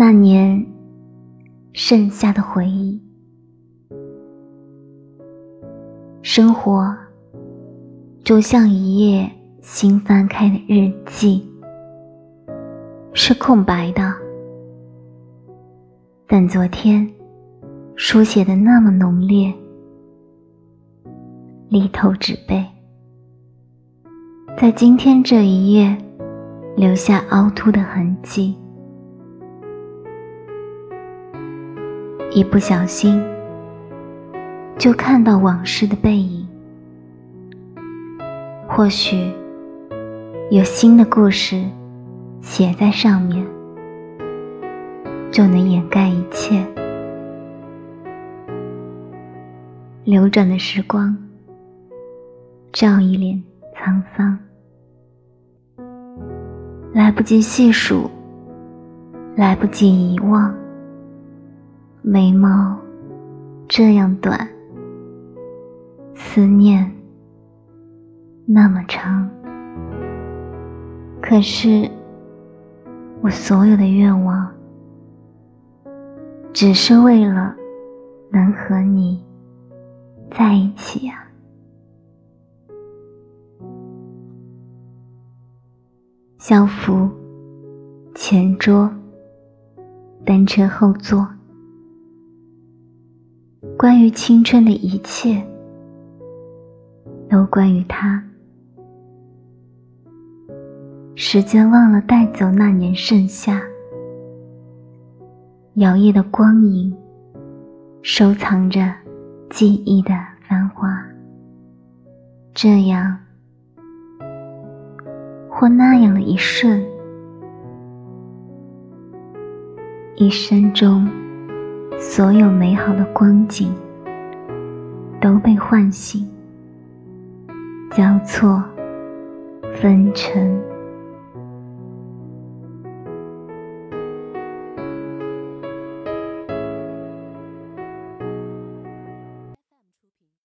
那年剩下的回忆，生活就像一页新翻开的日记，是空白的。但昨天书写的那么浓烈，力透纸背，在今天这一页留下凹凸的痕迹。一不小心，就看到往事的背影。或许有新的故事写在上面，就能掩盖一切。流转的时光，照一脸沧桑，来不及细数，来不及遗忘。眉毛这样短，思念那么长。可是，我所有的愿望，只是为了能和你在一起呀。校服，前桌，单车后座。关于青春的一切，都关于他。时间忘了带走那年盛夏，摇曳的光影，收藏着记忆的繁华。这样或那样的一瞬，一生中。所有美好的光景都被唤醒，交错，纷呈。